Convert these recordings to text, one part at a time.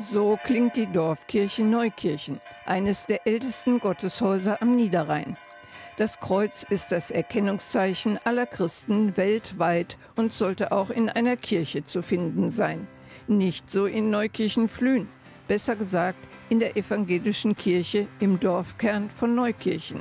So klingt die Dorfkirche Neukirchen, eines der ältesten Gotteshäuser am Niederrhein. Das Kreuz ist das Erkennungszeichen aller Christen weltweit und sollte auch in einer Kirche zu finden sein. Nicht so in Neukirchen-Flühen, besser gesagt in der evangelischen Kirche im Dorfkern von Neukirchen.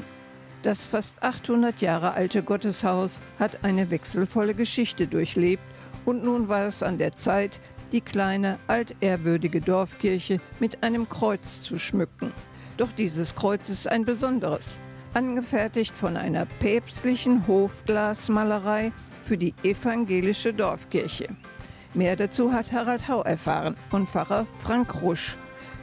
Das fast 800 Jahre alte Gotteshaus hat eine wechselvolle Geschichte durchlebt und nun war es an der Zeit, die kleine, altehrwürdige Dorfkirche mit einem Kreuz zu schmücken. Doch dieses Kreuz ist ein besonderes, angefertigt von einer päpstlichen Hofglasmalerei für die evangelische Dorfkirche. Mehr dazu hat Harald Hau erfahren und Pfarrer Frank Rusch.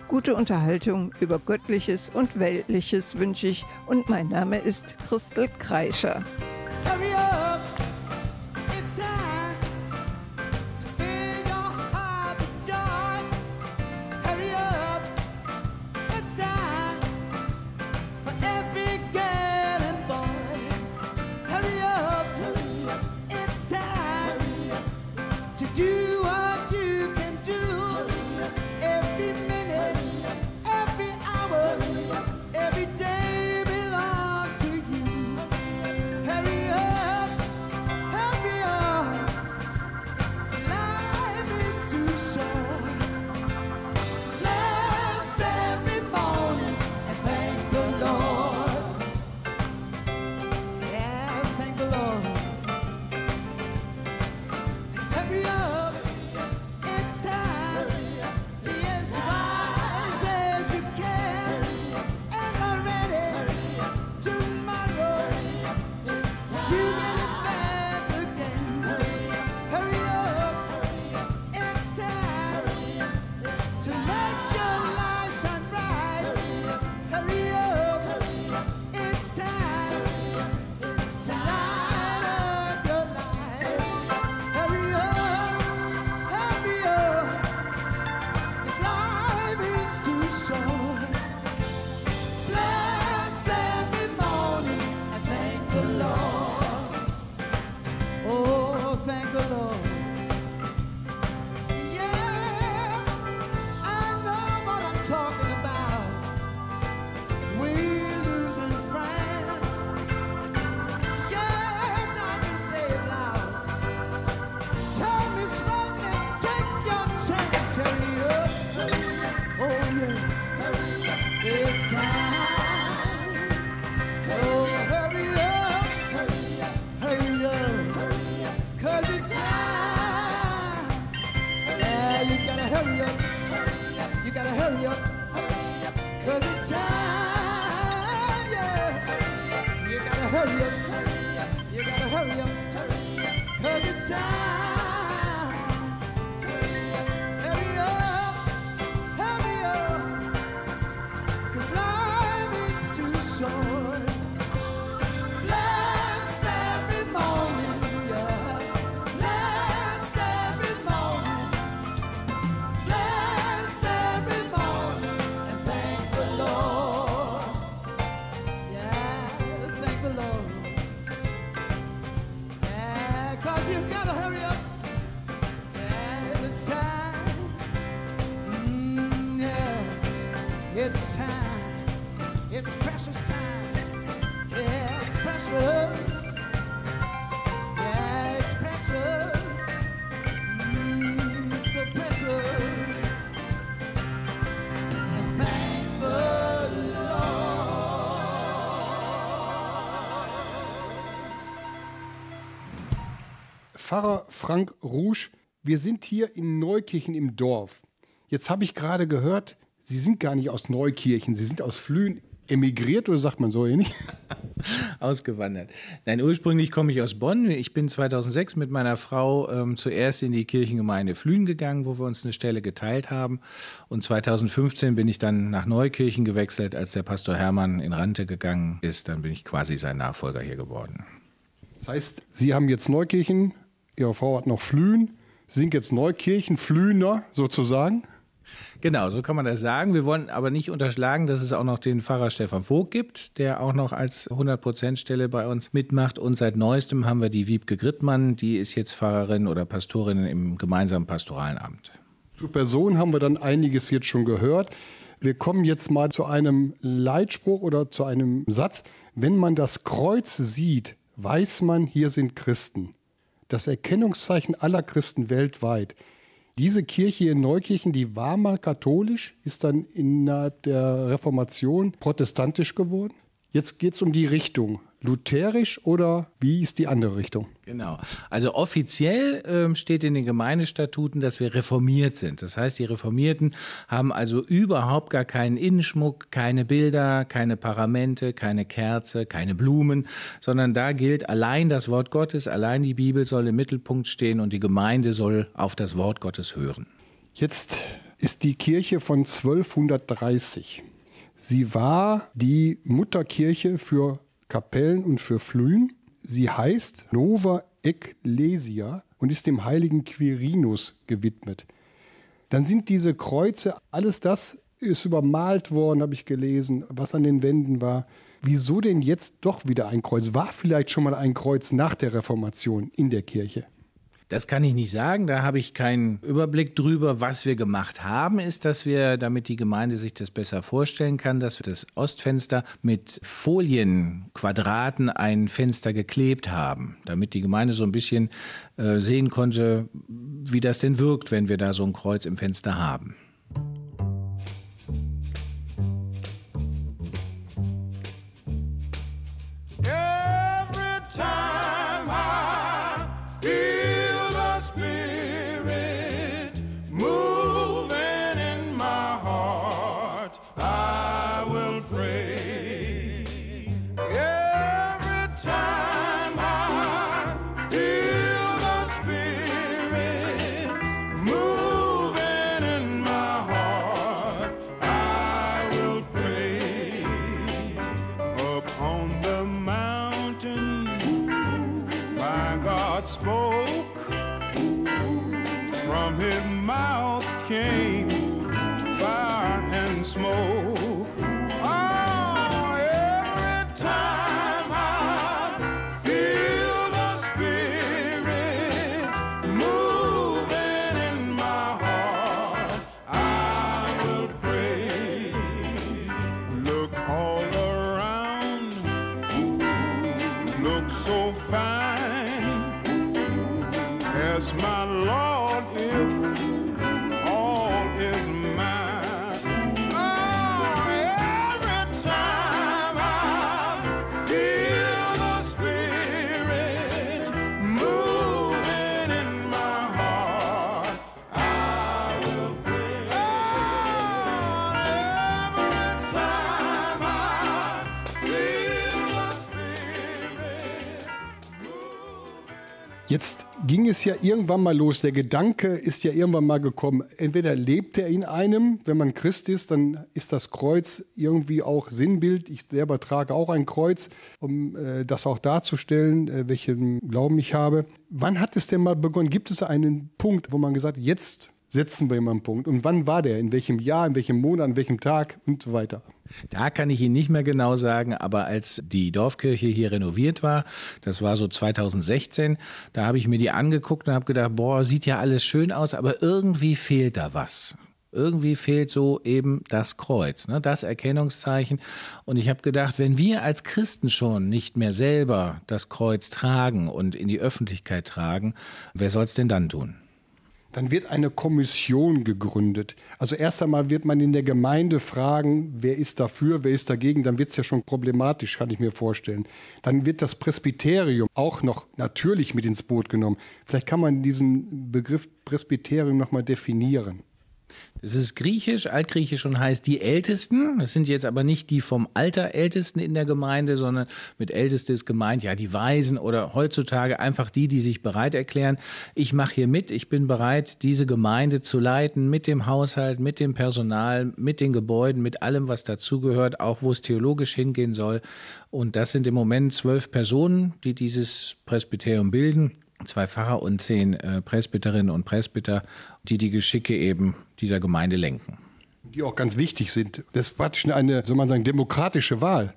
Gute Unterhaltung über Göttliches und Weltliches wünsche ich und mein Name ist Christel Kreischer. Hurry up. Pfarrer Frank Rouge, wir sind hier in Neukirchen im Dorf. Jetzt habe ich gerade gehört, Sie sind gar nicht aus Neukirchen, Sie sind aus Flühen emigriert oder sagt man so ähnlich? Ausgewandert. Nein, ursprünglich komme ich aus Bonn. Ich bin 2006 mit meiner Frau ähm, zuerst in die Kirchengemeinde Flühen gegangen, wo wir uns eine Stelle geteilt haben. Und 2015 bin ich dann nach Neukirchen gewechselt, als der Pastor Hermann in Rente gegangen ist. Dann bin ich quasi sein Nachfolger hier geworden. Das heißt, Sie haben jetzt Neukirchen Ihre Frau hat noch Flühen. Sind jetzt Neukirchen, Flühner sozusagen. Genau, so kann man das sagen. Wir wollen aber nicht unterschlagen, dass es auch noch den Pfarrer Stefan Vogt gibt, der auch noch als 100%-Stelle bei uns mitmacht. Und seit neuestem haben wir die Wiebke Grittmann, die ist jetzt Pfarrerin oder Pastorin im gemeinsamen pastoralen Amt. Zur Person haben wir dann einiges jetzt schon gehört. Wir kommen jetzt mal zu einem Leitspruch oder zu einem Satz. Wenn man das Kreuz sieht, weiß man, hier sind Christen. Das Erkennungszeichen aller Christen weltweit. Diese Kirche in Neukirchen, die war mal katholisch, ist dann innerhalb der Reformation protestantisch geworden. Jetzt geht es um die Richtung lutherisch oder wie ist die andere Richtung? Genau. Also offiziell ähm, steht in den Gemeindestatuten, dass wir reformiert sind. Das heißt, die Reformierten haben also überhaupt gar keinen Innenschmuck, keine Bilder, keine Paramente, keine Kerze, keine Blumen, sondern da gilt allein das Wort Gottes, allein die Bibel soll im Mittelpunkt stehen und die Gemeinde soll auf das Wort Gottes hören. Jetzt ist die Kirche von 1230. Sie war die Mutterkirche für Kapellen und für Flühen. Sie heißt Nova Ecclesia und ist dem heiligen Quirinus gewidmet. Dann sind diese Kreuze, alles das ist übermalt worden, habe ich gelesen, was an den Wänden war. Wieso denn jetzt doch wieder ein Kreuz? War vielleicht schon mal ein Kreuz nach der Reformation in der Kirche? Das kann ich nicht sagen, da habe ich keinen Überblick drüber. Was wir gemacht haben, ist, dass wir, damit die Gemeinde sich das besser vorstellen kann, dass wir das Ostfenster mit Folienquadraten ein Fenster geklebt haben, damit die Gemeinde so ein bisschen äh, sehen konnte, wie das denn wirkt, wenn wir da so ein Kreuz im Fenster haben. Ging es ja irgendwann mal los. Der Gedanke ist ja irgendwann mal gekommen. Entweder lebt er in einem, wenn man Christ ist, dann ist das Kreuz irgendwie auch Sinnbild. Ich selber trage auch ein Kreuz, um äh, das auch darzustellen, äh, welchen Glauben ich habe. Wann hat es denn mal begonnen? Gibt es einen Punkt, wo man gesagt hat, jetzt setzen wir immer einen Punkt? Und wann war der? In welchem Jahr, in welchem Monat, an welchem Tag und so weiter? Da kann ich Ihnen nicht mehr genau sagen, aber als die Dorfkirche hier renoviert war, das war so 2016, da habe ich mir die angeguckt und habe gedacht, boah, sieht ja alles schön aus, aber irgendwie fehlt da was. Irgendwie fehlt so eben das Kreuz, ne, das Erkennungszeichen. Und ich habe gedacht, wenn wir als Christen schon nicht mehr selber das Kreuz tragen und in die Öffentlichkeit tragen, wer soll es denn dann tun? Dann wird eine Kommission gegründet. Also erst einmal wird man in der Gemeinde fragen, wer ist dafür, wer ist dagegen. Dann wird es ja schon problematisch, kann ich mir vorstellen. Dann wird das Presbyterium auch noch natürlich mit ins Boot genommen. Vielleicht kann man diesen Begriff Presbyterium noch mal definieren. Es ist griechisch, altgriechisch und heißt die Ältesten. Das sind jetzt aber nicht die vom Alter Ältesten in der Gemeinde, sondern mit Älteste ist gemeint, ja, die Weisen oder heutzutage einfach die, die sich bereit erklären. Ich mache hier mit, ich bin bereit, diese Gemeinde zu leiten mit dem Haushalt, mit dem Personal, mit den Gebäuden, mit allem, was dazugehört, auch wo es theologisch hingehen soll. Und das sind im Moment zwölf Personen, die dieses Presbyterium bilden zwei Pfarrer und zehn äh, Presbyterinnen und Presbyter, die die Geschicke eben dieser Gemeinde lenken. Die auch ganz wichtig sind. Das ist praktisch eine, soll man sagen, demokratische Wahl.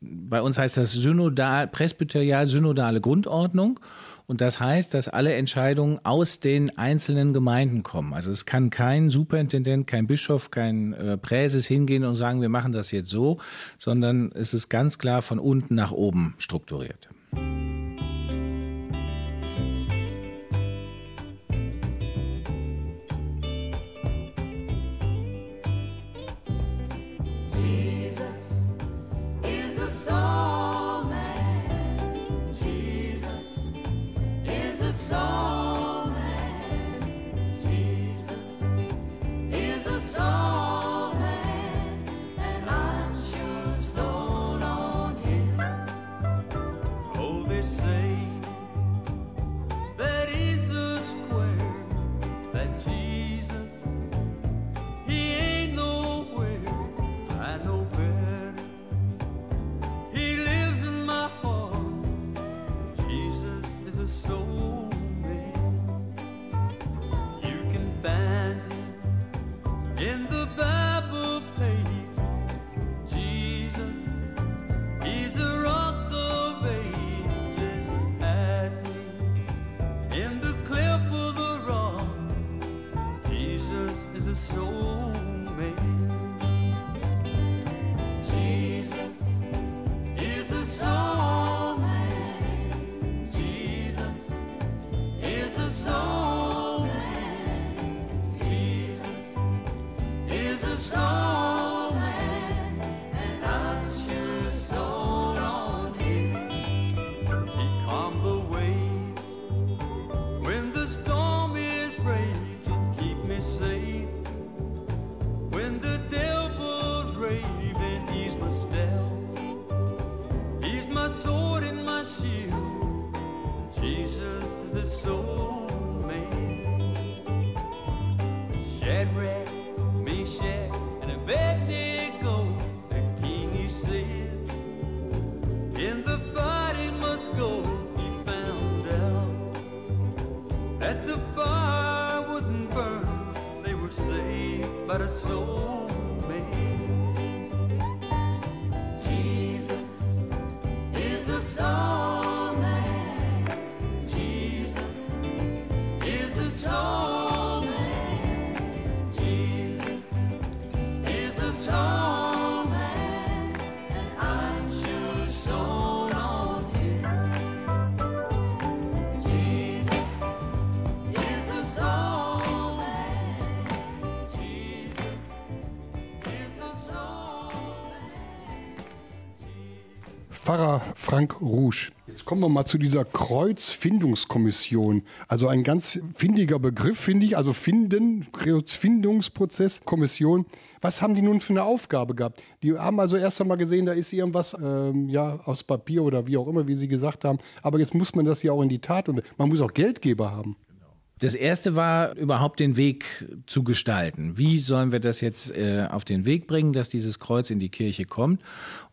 Bei uns heißt das synodal, presbyterial-synodale Grundordnung. Und das heißt, dass alle Entscheidungen aus den einzelnen Gemeinden kommen. Also es kann kein Superintendent, kein Bischof, kein äh, Präses hingehen und sagen, wir machen das jetzt so, sondern es ist ganz klar von unten nach oben strukturiert. Pfarrer Frank Rouge. Jetzt kommen wir mal zu dieser Kreuzfindungskommission. Also ein ganz findiger Begriff, finde ich. Also Finden, Kreuzfindungsprozess, Kommission. Was haben die nun für eine Aufgabe gehabt? Die haben also erst einmal gesehen, da ist irgendwas ähm, ja, aus Papier oder wie auch immer, wie sie gesagt haben. Aber jetzt muss man das ja auch in die Tat und man muss auch Geldgeber haben. Das erste war überhaupt den Weg zu gestalten. Wie sollen wir das jetzt äh, auf den Weg bringen, dass dieses Kreuz in die Kirche kommt?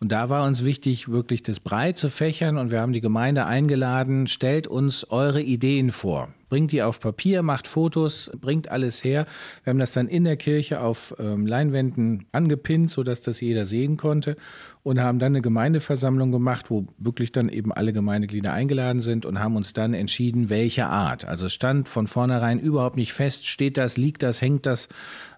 Und da war uns wichtig, wirklich das breit zu fächern und wir haben die Gemeinde eingeladen, stellt uns eure Ideen vor bringt die auf Papier, macht Fotos, bringt alles her. Wir haben das dann in der Kirche auf ähm, Leinwänden angepinnt, sodass das jeder sehen konnte und haben dann eine Gemeindeversammlung gemacht, wo wirklich dann eben alle Gemeindeglieder eingeladen sind und haben uns dann entschieden, welche Art. Also stand von vornherein überhaupt nicht fest, steht das, liegt das, hängt das,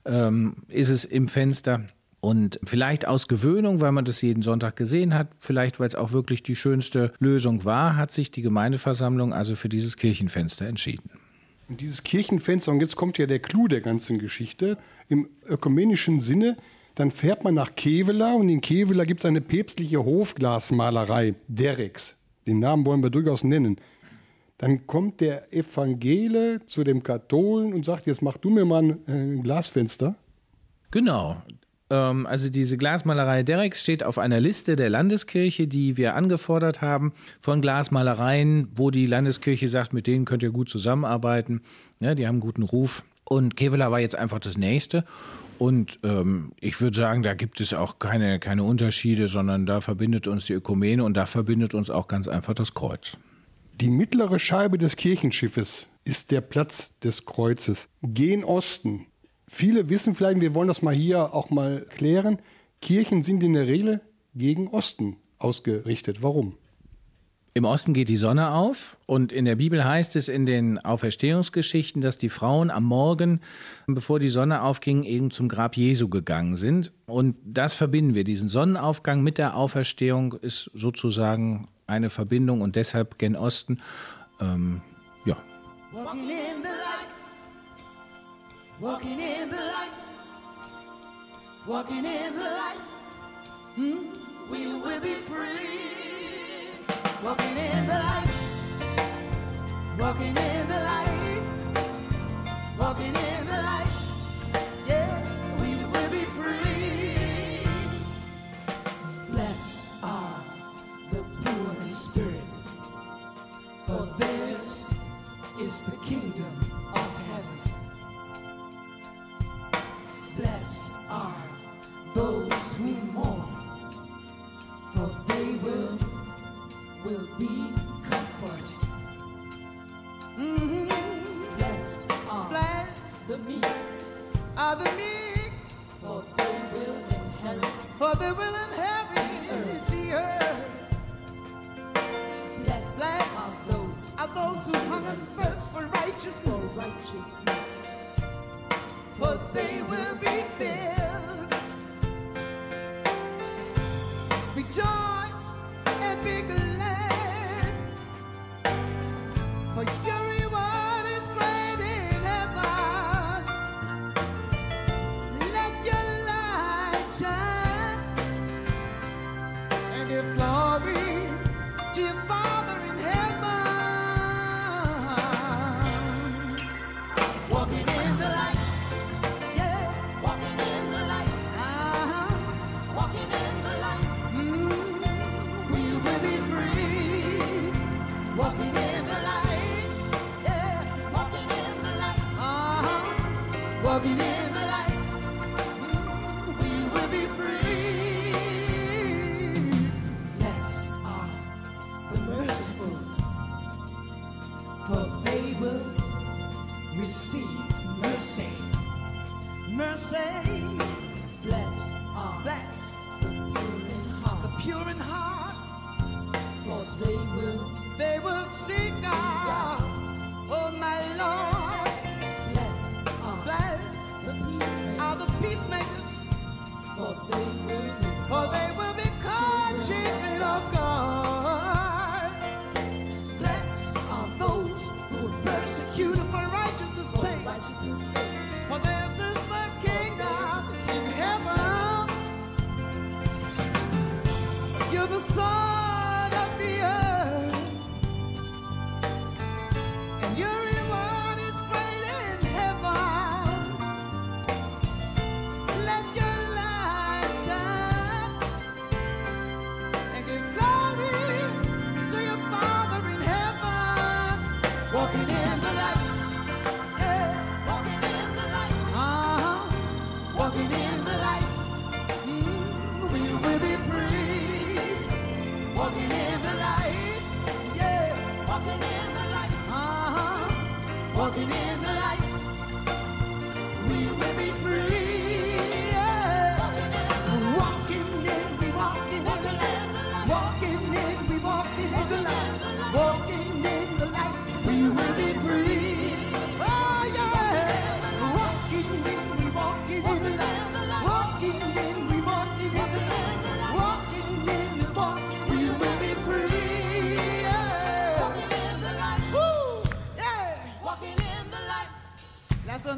ähm, ist es im Fenster. Und vielleicht aus Gewöhnung, weil man das jeden Sonntag gesehen hat, vielleicht weil es auch wirklich die schönste Lösung war, hat sich die Gemeindeversammlung also für dieses Kirchenfenster entschieden. Und dieses Kirchenfenster, und jetzt kommt ja der Clou der ganzen Geschichte, im ökumenischen Sinne, dann fährt man nach Kevela und in Kevela gibt es eine päpstliche Hofglasmalerei, Dereks. Den Namen wollen wir durchaus nennen. Dann kommt der Evangele zu dem Katholen und sagt, jetzt mach du mir mal ein äh, Glasfenster. Genau, ähm, also diese Glasmalerei Dereks steht auf einer Liste der Landeskirche, die wir angefordert haben, von Glasmalereien, wo die Landeskirche sagt, mit denen könnt ihr gut zusammenarbeiten. Ja, die haben einen guten Ruf. Und Kevela war jetzt einfach das Nächste. Und ähm, ich würde sagen, da gibt es auch keine, keine Unterschiede, sondern da verbindet uns die Ökumene und da verbindet uns auch ganz einfach das Kreuz. Die mittlere Scheibe des Kirchenschiffes ist der Platz des Kreuzes. Gen Osten Viele wissen vielleicht, wir wollen das mal hier auch mal klären, Kirchen sind in der Regel gegen Osten ausgerichtet. Warum? Im Osten geht die Sonne auf und in der Bibel heißt es in den Auferstehungsgeschichten, dass die Frauen am Morgen, bevor die Sonne aufging, eben zum Grab Jesu gegangen sind. Und das verbinden wir. Diesen Sonnenaufgang mit der Auferstehung ist sozusagen eine Verbindung und deshalb gen Osten. Ähm, ja. Walking in the light. Walking in the light. Walking in the light. Hmm? We will be free. Walking in the light. Walking in the light. Walking in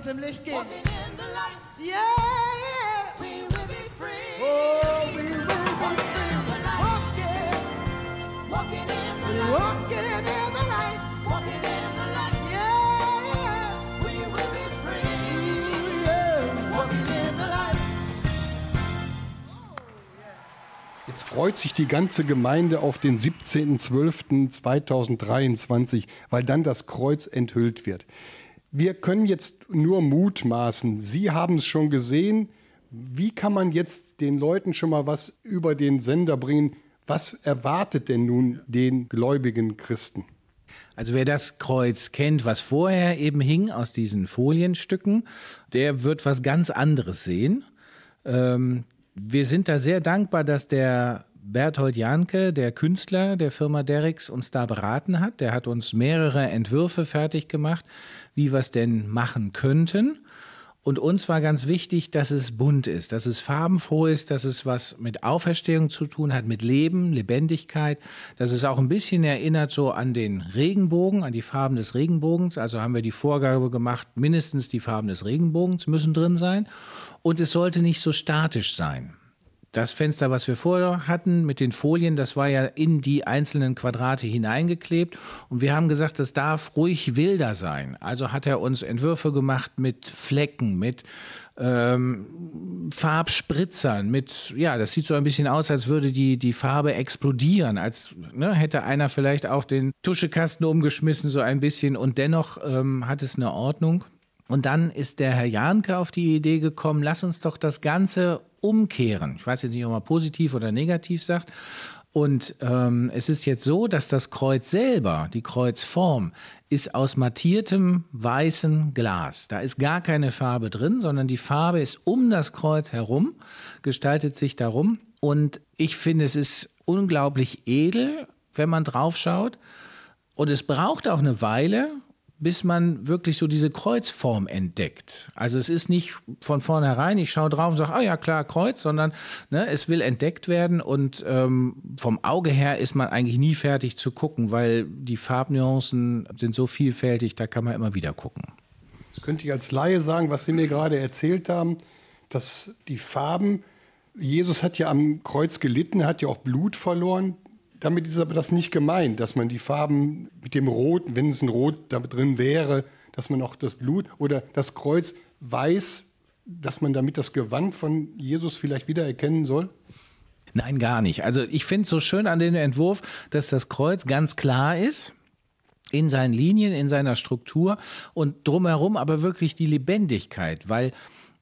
im Licht gehen. Yeah. Oh, we will be free. Walking. Walking in the light. Jetzt freut sich die ganze Gemeinde auf den 17.12.2023, weil dann das Kreuz enthüllt wird. Wir können jetzt nur mutmaßen. Sie haben es schon gesehen. Wie kann man jetzt den Leuten schon mal was über den Sender bringen? Was erwartet denn nun den gläubigen Christen? Also wer das Kreuz kennt, was vorher eben hing aus diesen Folienstücken, der wird was ganz anderes sehen. Ähm, wir sind da sehr dankbar, dass der Berthold Janke, der Künstler der Firma Derricks, uns da beraten hat. Der hat uns mehrere Entwürfe fertig gemacht, wie wir es denn machen könnten. Und uns war ganz wichtig, dass es bunt ist, dass es farbenfroh ist, dass es was mit Auferstehung zu tun hat, mit Leben, Lebendigkeit, dass es auch ein bisschen erinnert so an den Regenbogen, an die Farben des Regenbogens. Also haben wir die Vorgabe gemacht, mindestens die Farben des Regenbogens müssen drin sein. Und es sollte nicht so statisch sein das Fenster, was wir vorher hatten mit den Folien, das war ja in die einzelnen Quadrate hineingeklebt. Und wir haben gesagt, das darf ruhig wilder sein. Also hat er uns Entwürfe gemacht mit Flecken, mit ähm, Farbspritzern, mit, ja, das sieht so ein bisschen aus, als würde die, die Farbe explodieren, als ne, hätte einer vielleicht auch den Tuschekasten umgeschmissen, so ein bisschen. Und dennoch ähm, hat es eine Ordnung. Und dann ist der Herr Janke auf die Idee gekommen, lass uns doch das Ganze umkehren. Ich weiß jetzt nicht, ob man positiv oder negativ sagt. Und ähm, es ist jetzt so, dass das Kreuz selber, die Kreuzform, ist aus mattiertem weißem Glas. Da ist gar keine Farbe drin, sondern die Farbe ist um das Kreuz herum, gestaltet sich darum. Und ich finde, es ist unglaublich edel, wenn man drauf schaut. Und es braucht auch eine Weile, bis man wirklich so diese Kreuzform entdeckt. Also es ist nicht von vornherein, ich schaue drauf und sage, ah ja klar, Kreuz, sondern ne, es will entdeckt werden und ähm, vom Auge her ist man eigentlich nie fertig zu gucken, weil die Farbnuancen sind so vielfältig, da kann man immer wieder gucken. Jetzt könnte ich als Laie sagen, was Sie mir gerade erzählt haben, dass die Farben, Jesus hat ja am Kreuz gelitten, hat ja auch Blut verloren damit ist aber das nicht gemeint, dass man die Farben mit dem Rot, wenn es ein Rot da drin wäre, dass man auch das Blut oder das Kreuz weiß, dass man damit das Gewand von Jesus vielleicht wiedererkennen soll? Nein, gar nicht. Also ich finde es so schön an dem Entwurf, dass das Kreuz ganz klar ist in seinen Linien, in seiner Struktur und drumherum aber wirklich die Lebendigkeit, weil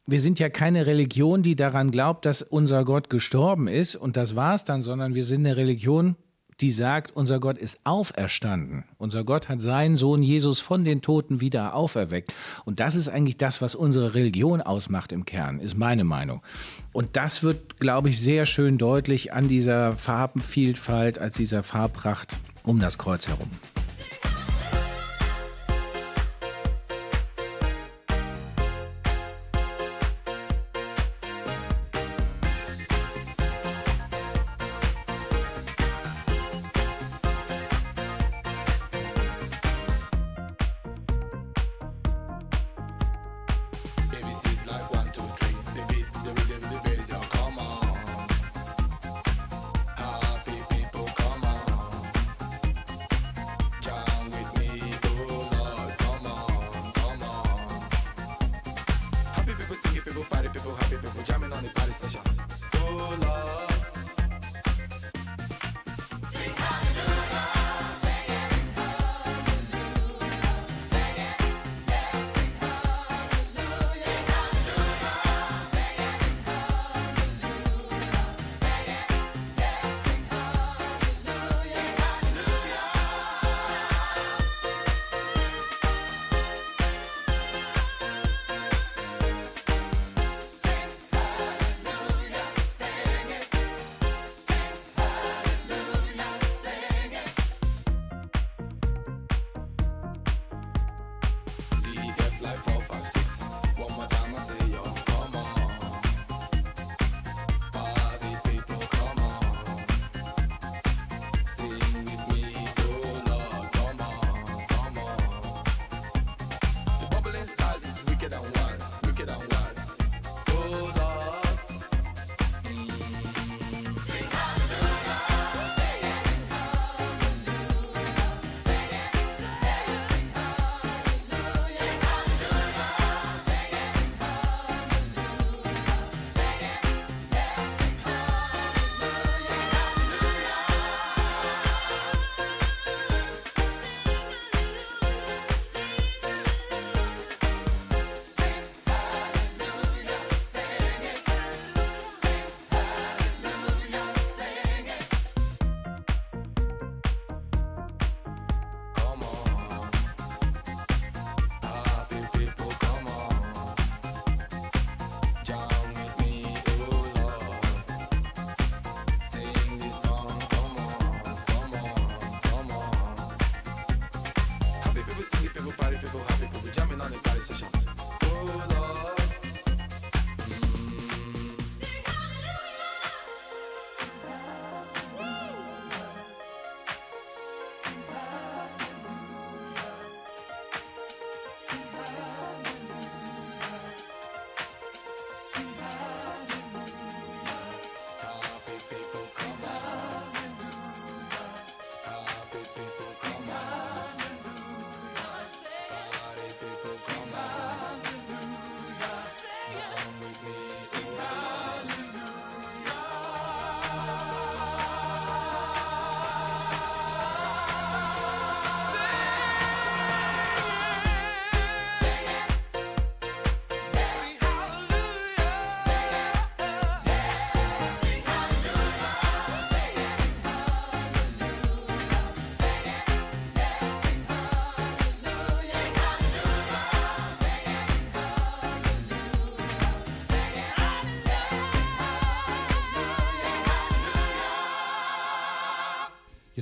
wir sind ja keine Religion, die daran glaubt, dass unser Gott gestorben ist und das war's dann, sondern wir sind eine Religion, die sagt, unser Gott ist auferstanden. Unser Gott hat seinen Sohn Jesus von den Toten wieder auferweckt. Und das ist eigentlich das, was unsere Religion ausmacht im Kern, ist meine Meinung. Und das wird, glaube ich, sehr schön deutlich an dieser Farbenvielfalt, als dieser Farbpracht um das Kreuz herum.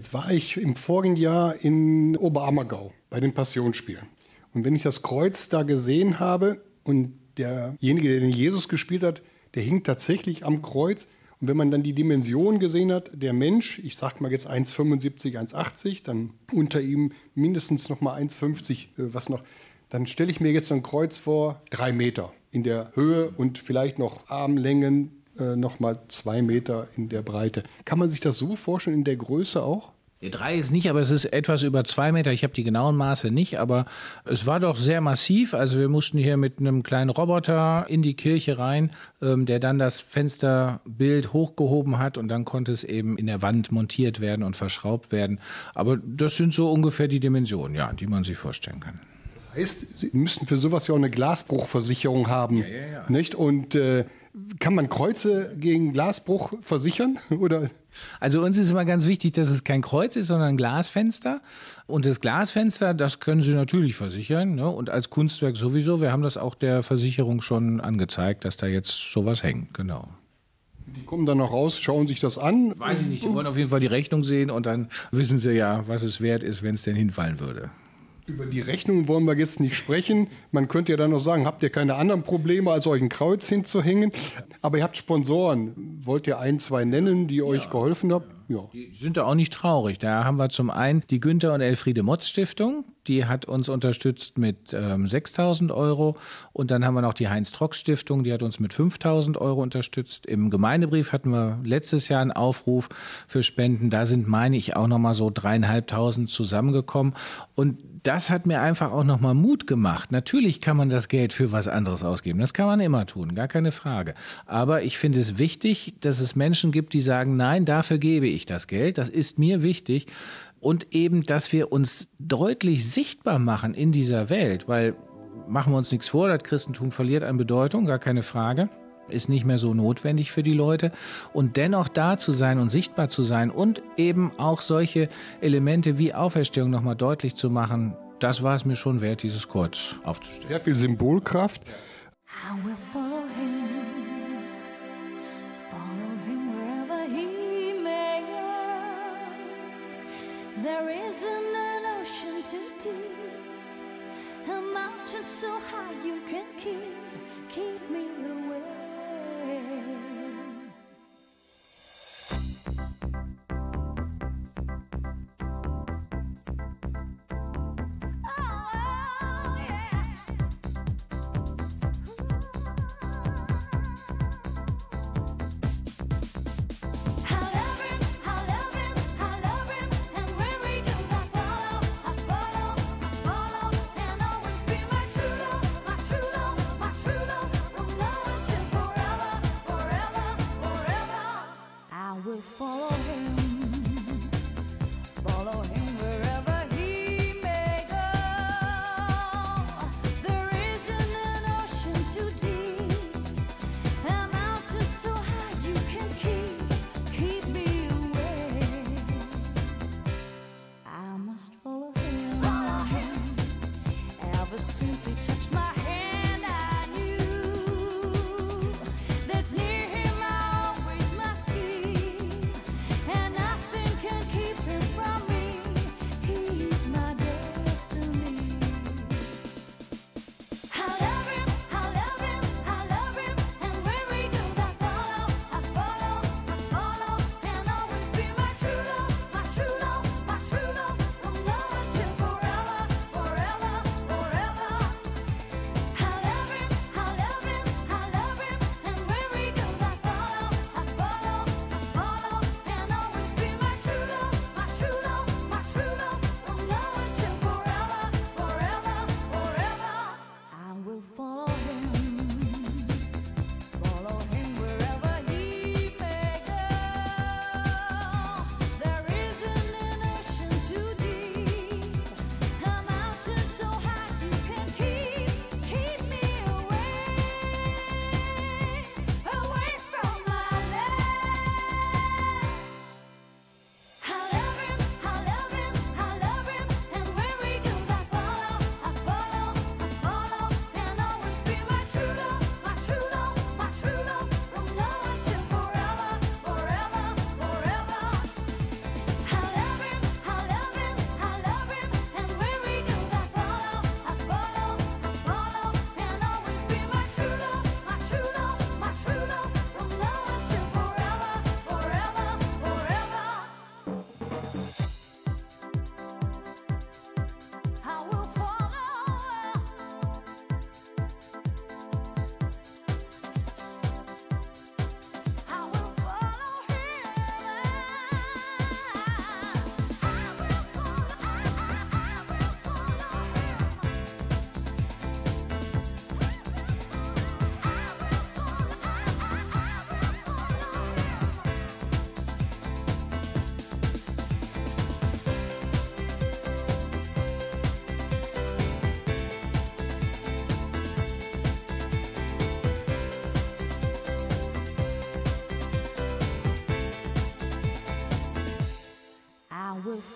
Jetzt war ich im vorigen Jahr in Oberammergau bei den Passionsspielen. Und wenn ich das Kreuz da gesehen habe und derjenige, der den Jesus gespielt hat, der hing tatsächlich am Kreuz. Und wenn man dann die Dimension gesehen hat, der Mensch, ich sag mal jetzt 1,75, 1,80, dann unter ihm mindestens noch mal 1,50, äh, was noch, dann stelle ich mir jetzt so ein Kreuz vor, drei Meter in der Höhe und vielleicht noch Armlängen, äh, noch mal zwei Meter in der Breite. Kann man sich das so vorstellen in der Größe auch? Der drei ist nicht, aber es ist etwas über zwei Meter. Ich habe die genauen Maße nicht, aber es war doch sehr massiv. Also wir mussten hier mit einem kleinen Roboter in die Kirche rein, ähm, der dann das Fensterbild hochgehoben hat und dann konnte es eben in der Wand montiert werden und verschraubt werden. Aber das sind so ungefähr die Dimensionen, ja, die man sich vorstellen kann. Das heißt, Sie müssen für sowas ja auch eine Glasbruchversicherung haben, ja, ja. nicht? Und äh, kann man Kreuze gegen Glasbruch versichern oder? Also uns ist immer ganz wichtig, dass es kein Kreuz ist, sondern ein Glasfenster. Und das Glasfenster, das können Sie natürlich versichern. Ne? Und als Kunstwerk sowieso. Wir haben das auch der Versicherung schon angezeigt, dass da jetzt sowas hängt. Genau. Die kommen dann noch raus, schauen sich das an. Weiß ich nicht. Die wollen auf jeden Fall die Rechnung sehen und dann wissen sie ja, was es wert ist, wenn es denn hinfallen würde. Über die Rechnung wollen wir jetzt nicht sprechen. Man könnte ja dann noch sagen, habt ihr keine anderen Probleme, als euch ein Kreuz hinzuhängen? Aber ihr habt Sponsoren. Wollt ihr ein, zwei nennen, die euch geholfen haben? Ja. Die sind da auch nicht traurig. Da haben wir zum einen die Günther und Elfriede Motz Stiftung. Die hat uns unterstützt mit ähm, 6.000 Euro. Und dann haben wir noch die Heinz-Trock-Stiftung. Die hat uns mit 5.000 Euro unterstützt. Im Gemeindebrief hatten wir letztes Jahr einen Aufruf für Spenden. Da sind, meine ich, auch noch mal so dreieinhalbtausend zusammengekommen. Und das hat mir einfach auch noch mal Mut gemacht. Natürlich kann man das Geld für was anderes ausgeben. Das kann man immer tun, gar keine Frage. Aber ich finde es wichtig, dass es Menschen gibt, die sagen, nein, dafür gebe ich das Geld. Das ist mir wichtig. Und eben, dass wir uns deutlich sichtbar machen in dieser Welt, weil machen wir uns nichts vor, das Christentum verliert an Bedeutung, gar keine Frage ist nicht mehr so notwendig für die Leute. Und dennoch da zu sein und sichtbar zu sein und eben auch solche Elemente wie Auferstehung nochmal deutlich zu machen, das war es mir schon wert, dieses Kreuz aufzustellen. Sehr viel Symbolkraft. I There is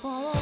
fall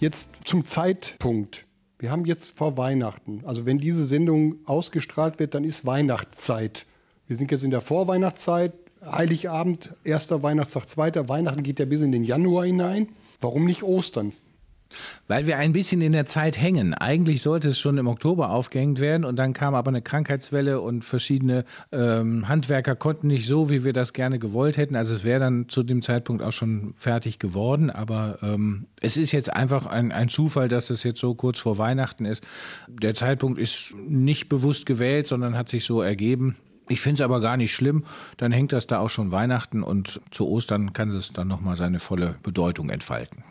Jetzt zum Zeitpunkt. Wir haben jetzt vor Weihnachten. Also wenn diese Sendung ausgestrahlt wird, dann ist Weihnachtszeit. Wir sind jetzt in der Vorweihnachtszeit. Heiligabend, erster Weihnachtstag, zweiter. Weihnachten geht ja bis in den Januar hinein. Warum nicht Ostern? Weil wir ein bisschen in der Zeit hängen. Eigentlich sollte es schon im Oktober aufgehängt werden und dann kam aber eine Krankheitswelle und verschiedene ähm, Handwerker konnten nicht so, wie wir das gerne gewollt hätten. Also es wäre dann zu dem Zeitpunkt auch schon fertig geworden. Aber ähm, es ist jetzt einfach ein, ein Zufall, dass das jetzt so kurz vor Weihnachten ist. Der Zeitpunkt ist nicht bewusst gewählt, sondern hat sich so ergeben. Ich finde es aber gar nicht schlimm. Dann hängt das da auch schon Weihnachten und zu Ostern kann es dann nochmal seine volle Bedeutung entfalten.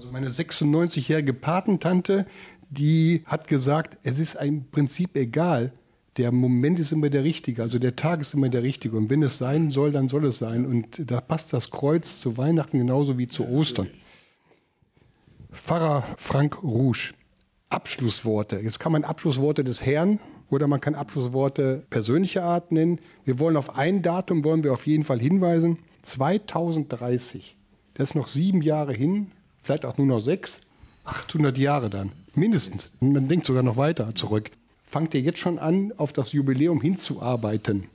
Also meine 96-jährige Patentante, die hat gesagt, es ist im Prinzip egal. Der Moment ist immer der richtige, also der Tag ist immer der richtige. Und wenn es sein soll, dann soll es sein. Und da passt das Kreuz zu Weihnachten genauso wie zu Ostern. Pfarrer Frank Rouge, Abschlussworte. Jetzt kann man Abschlussworte des Herrn oder man kann Abschlussworte persönlicher Art nennen. Wir wollen auf ein Datum, wollen wir auf jeden Fall hinweisen. 2030. Das ist noch sieben Jahre hin, vielleicht auch nur noch sechs. 800 Jahre dann, mindestens. Man denkt sogar noch weiter zurück. Fangt ihr jetzt schon an, auf das Jubiläum hinzuarbeiten?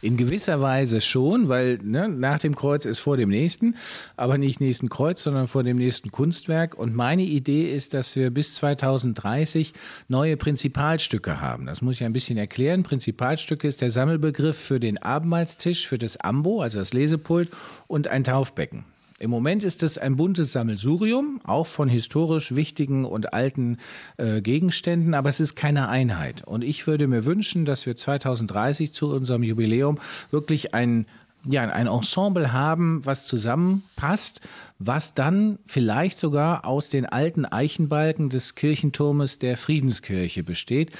In gewisser Weise schon, weil ne, nach dem Kreuz ist vor dem nächsten, aber nicht nächsten Kreuz, sondern vor dem nächsten Kunstwerk. Und meine Idee ist, dass wir bis 2030 neue Prinzipalstücke haben. Das muss ich ein bisschen erklären. Prinzipalstücke ist der Sammelbegriff für den Abendmahlstisch, für das Ambo, also das Lesepult und ein Taufbecken. Im Moment ist es ein buntes Sammelsurium, auch von historisch wichtigen und alten äh, Gegenständen, aber es ist keine Einheit. Und ich würde mir wünschen, dass wir 2030 zu unserem Jubiläum wirklich ein ja, ein Ensemble haben, was zusammenpasst, was dann vielleicht sogar aus den alten Eichenbalken des Kirchenturmes der Friedenskirche besteht,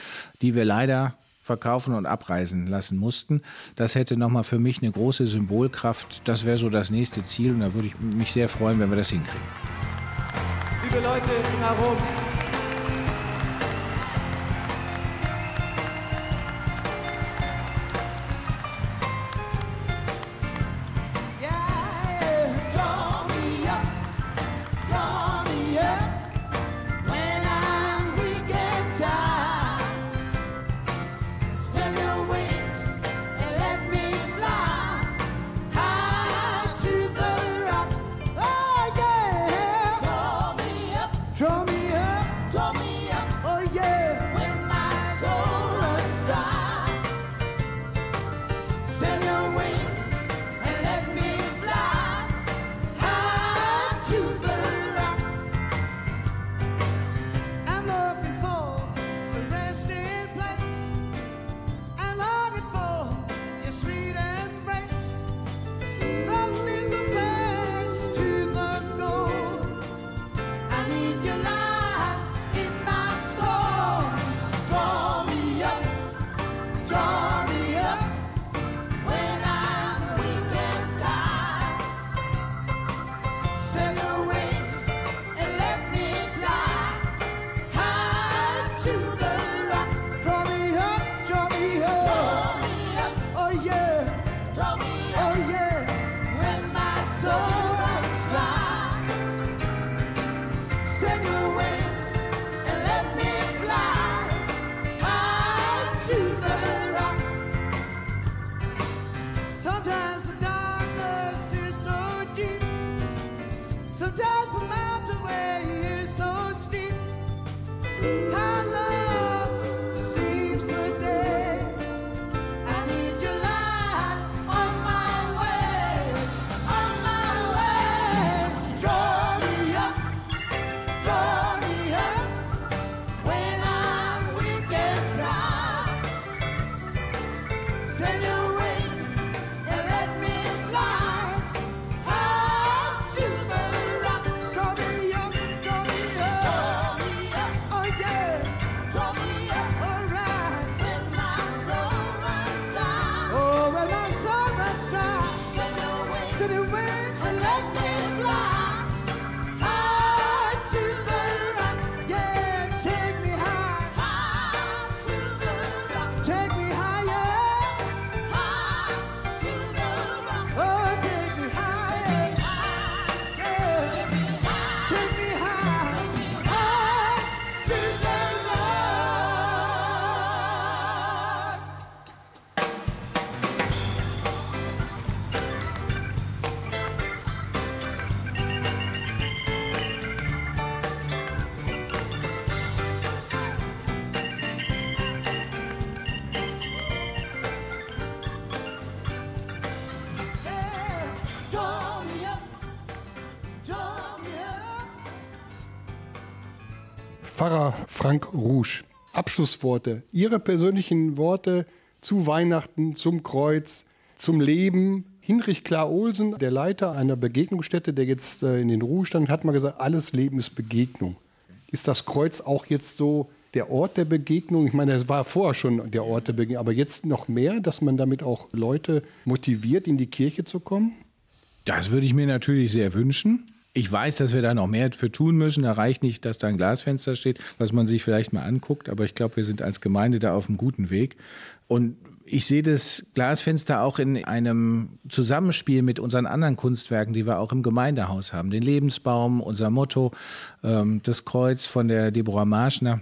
die wir leider verkaufen und abreisen lassen mussten. Das hätte nochmal für mich eine große Symbolkraft. Das wäre so das nächste Ziel und da würde ich mich sehr freuen, wenn wir das hinkriegen. Liebe Leute drumherum, Pfarrer Frank Rouge, Abschlussworte, Ihre persönlichen Worte zu Weihnachten, zum Kreuz, zum Leben. Hinrich Klar-Olsen, der Leiter einer Begegnungsstätte, der jetzt äh, in den Ruhestand, hat mal gesagt, alles Leben ist Begegnung. Ist das Kreuz auch jetzt so der Ort der Begegnung? Ich meine, es war vorher schon der Ort der Begegnung, aber jetzt noch mehr, dass man damit auch Leute motiviert, in die Kirche zu kommen? Das würde ich mir natürlich sehr wünschen. Ich weiß, dass wir da noch mehr für tun müssen. Da reicht nicht, dass da ein Glasfenster steht, was man sich vielleicht mal anguckt. Aber ich glaube, wir sind als Gemeinde da auf einem guten Weg. Und ich sehe das Glasfenster auch in einem Zusammenspiel mit unseren anderen Kunstwerken, die wir auch im Gemeindehaus haben. Den Lebensbaum, unser Motto, ähm, das Kreuz von der Deborah Marschner.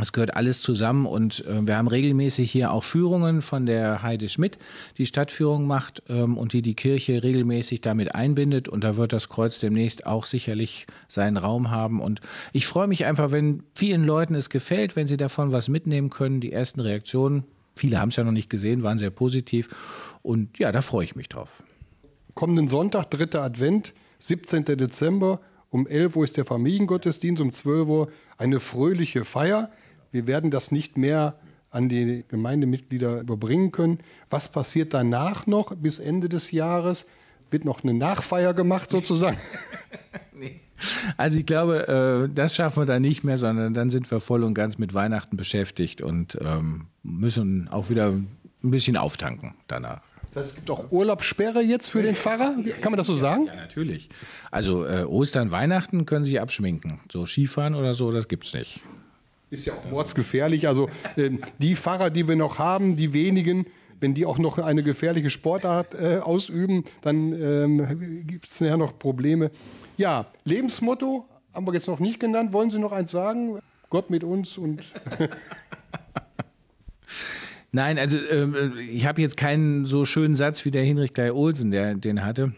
Das gehört alles zusammen und äh, wir haben regelmäßig hier auch Führungen von der Heide Schmidt, die Stadtführung macht ähm, und die die Kirche regelmäßig damit einbindet und da wird das Kreuz demnächst auch sicherlich seinen Raum haben und ich freue mich einfach, wenn vielen Leuten es gefällt, wenn sie davon was mitnehmen können. Die ersten Reaktionen, viele haben es ja noch nicht gesehen, waren sehr positiv und ja, da freue ich mich drauf. Kommenden Sonntag, dritter Advent, 17. Dezember, um 11 Uhr ist der Familiengottesdienst, um 12 Uhr eine fröhliche Feier. Wir werden das nicht mehr an die Gemeindemitglieder überbringen können. Was passiert danach noch bis Ende des Jahres? Wird noch eine Nachfeier gemacht sozusagen? Also ich glaube, äh, das schaffen wir dann nicht mehr, sondern dann sind wir voll und ganz mit Weihnachten beschäftigt und ähm, müssen auch wieder ein bisschen auftanken danach. Das heißt, es gibt auch Urlaubssperre jetzt für den Pfarrer? Kann man das so sagen? Ja, natürlich. Also äh, Ostern, Weihnachten können Sie abschminken. So Skifahren oder so, das gibt's nicht. Ist ja auch mordsgefährlich. Also äh, die Pfarrer, die wir noch haben, die wenigen, wenn die auch noch eine gefährliche Sportart äh, ausüben, dann ähm, gibt es nachher noch Probleme. Ja, Lebensmotto haben wir jetzt noch nicht genannt. Wollen Sie noch eins sagen? Gott mit uns und Nein, also ähm, ich habe jetzt keinen so schönen Satz wie der Hinrich Guy Olsen, der den hatte,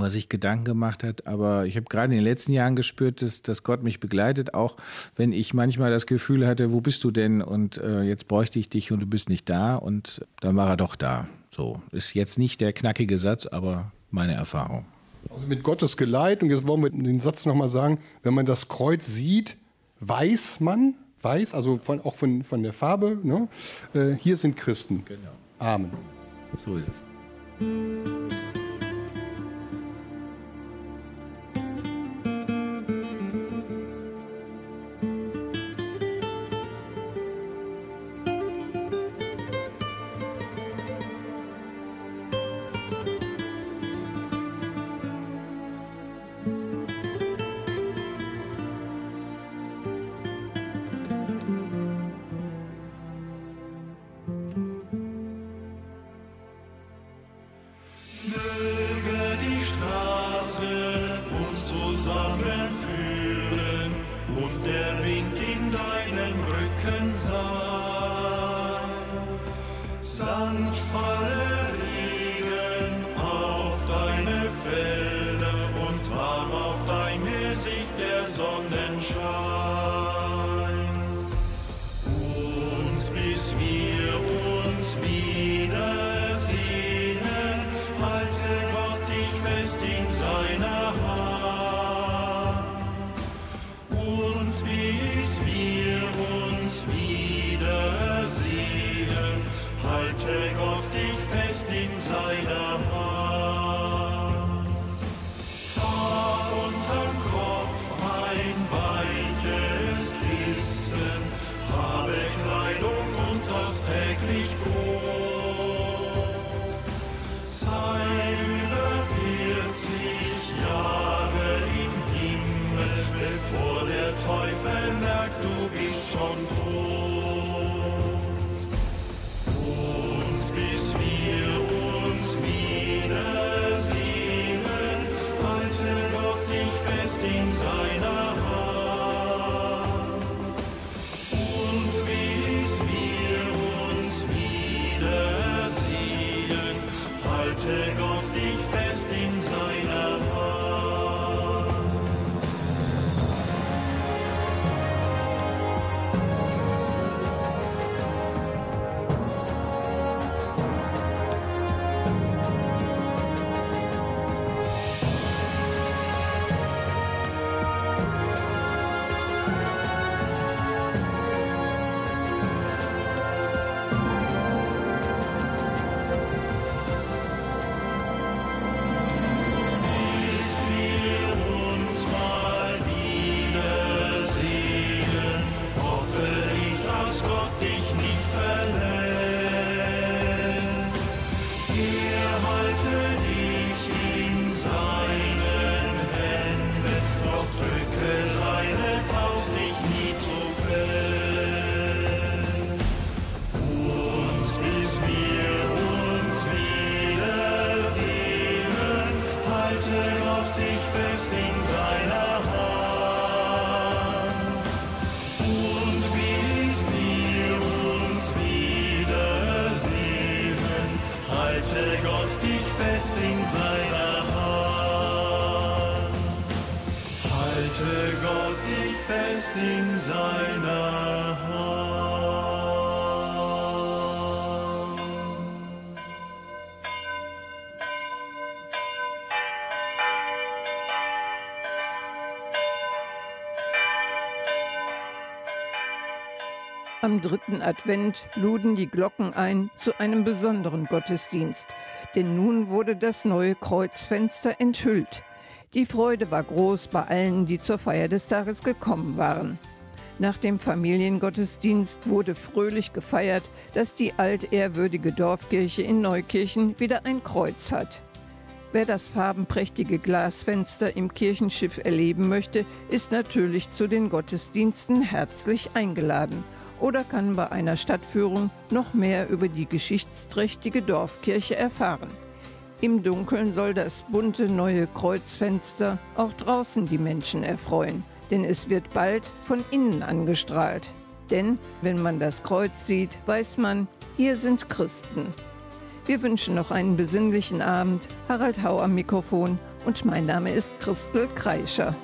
was sich Gedanken gemacht hat. Aber ich habe gerade in den letzten Jahren gespürt, dass, dass Gott mich begleitet, auch wenn ich manchmal das Gefühl hatte, wo bist du denn? Und äh, jetzt bräuchte ich dich und du bist nicht da. Und dann war er doch da. So ist jetzt nicht der knackige Satz, aber meine Erfahrung. also mit Gottes Geleit. Und jetzt wollen wir den Satz nochmal sagen, wenn man das Kreuz sieht, weiß man, weiß, also von, auch von, von der Farbe, ne? äh, hier sind Christen. Genau. Amen. So ist es. Fest in seiner Hand. Halte Gott dich fest in seiner Hand. Am dritten Advent luden die Glocken ein zu einem besonderen Gottesdienst, denn nun wurde das neue Kreuzfenster enthüllt. Die Freude war groß bei allen, die zur Feier des Tages gekommen waren. Nach dem Familiengottesdienst wurde fröhlich gefeiert, dass die altehrwürdige Dorfkirche in Neukirchen wieder ein Kreuz hat. Wer das farbenprächtige Glasfenster im Kirchenschiff erleben möchte, ist natürlich zu den Gottesdiensten herzlich eingeladen oder kann bei einer Stadtführung noch mehr über die geschichtsträchtige Dorfkirche erfahren. Im Dunkeln soll das bunte neue Kreuzfenster auch draußen die Menschen erfreuen, denn es wird bald von innen angestrahlt. Denn wenn man das Kreuz sieht, weiß man, hier sind Christen. Wir wünschen noch einen besinnlichen Abend. Harald Hau am Mikrofon und mein Name ist Christel Kreischer.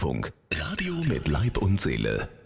Bürgerfunk. Radio mit Leib und Seele.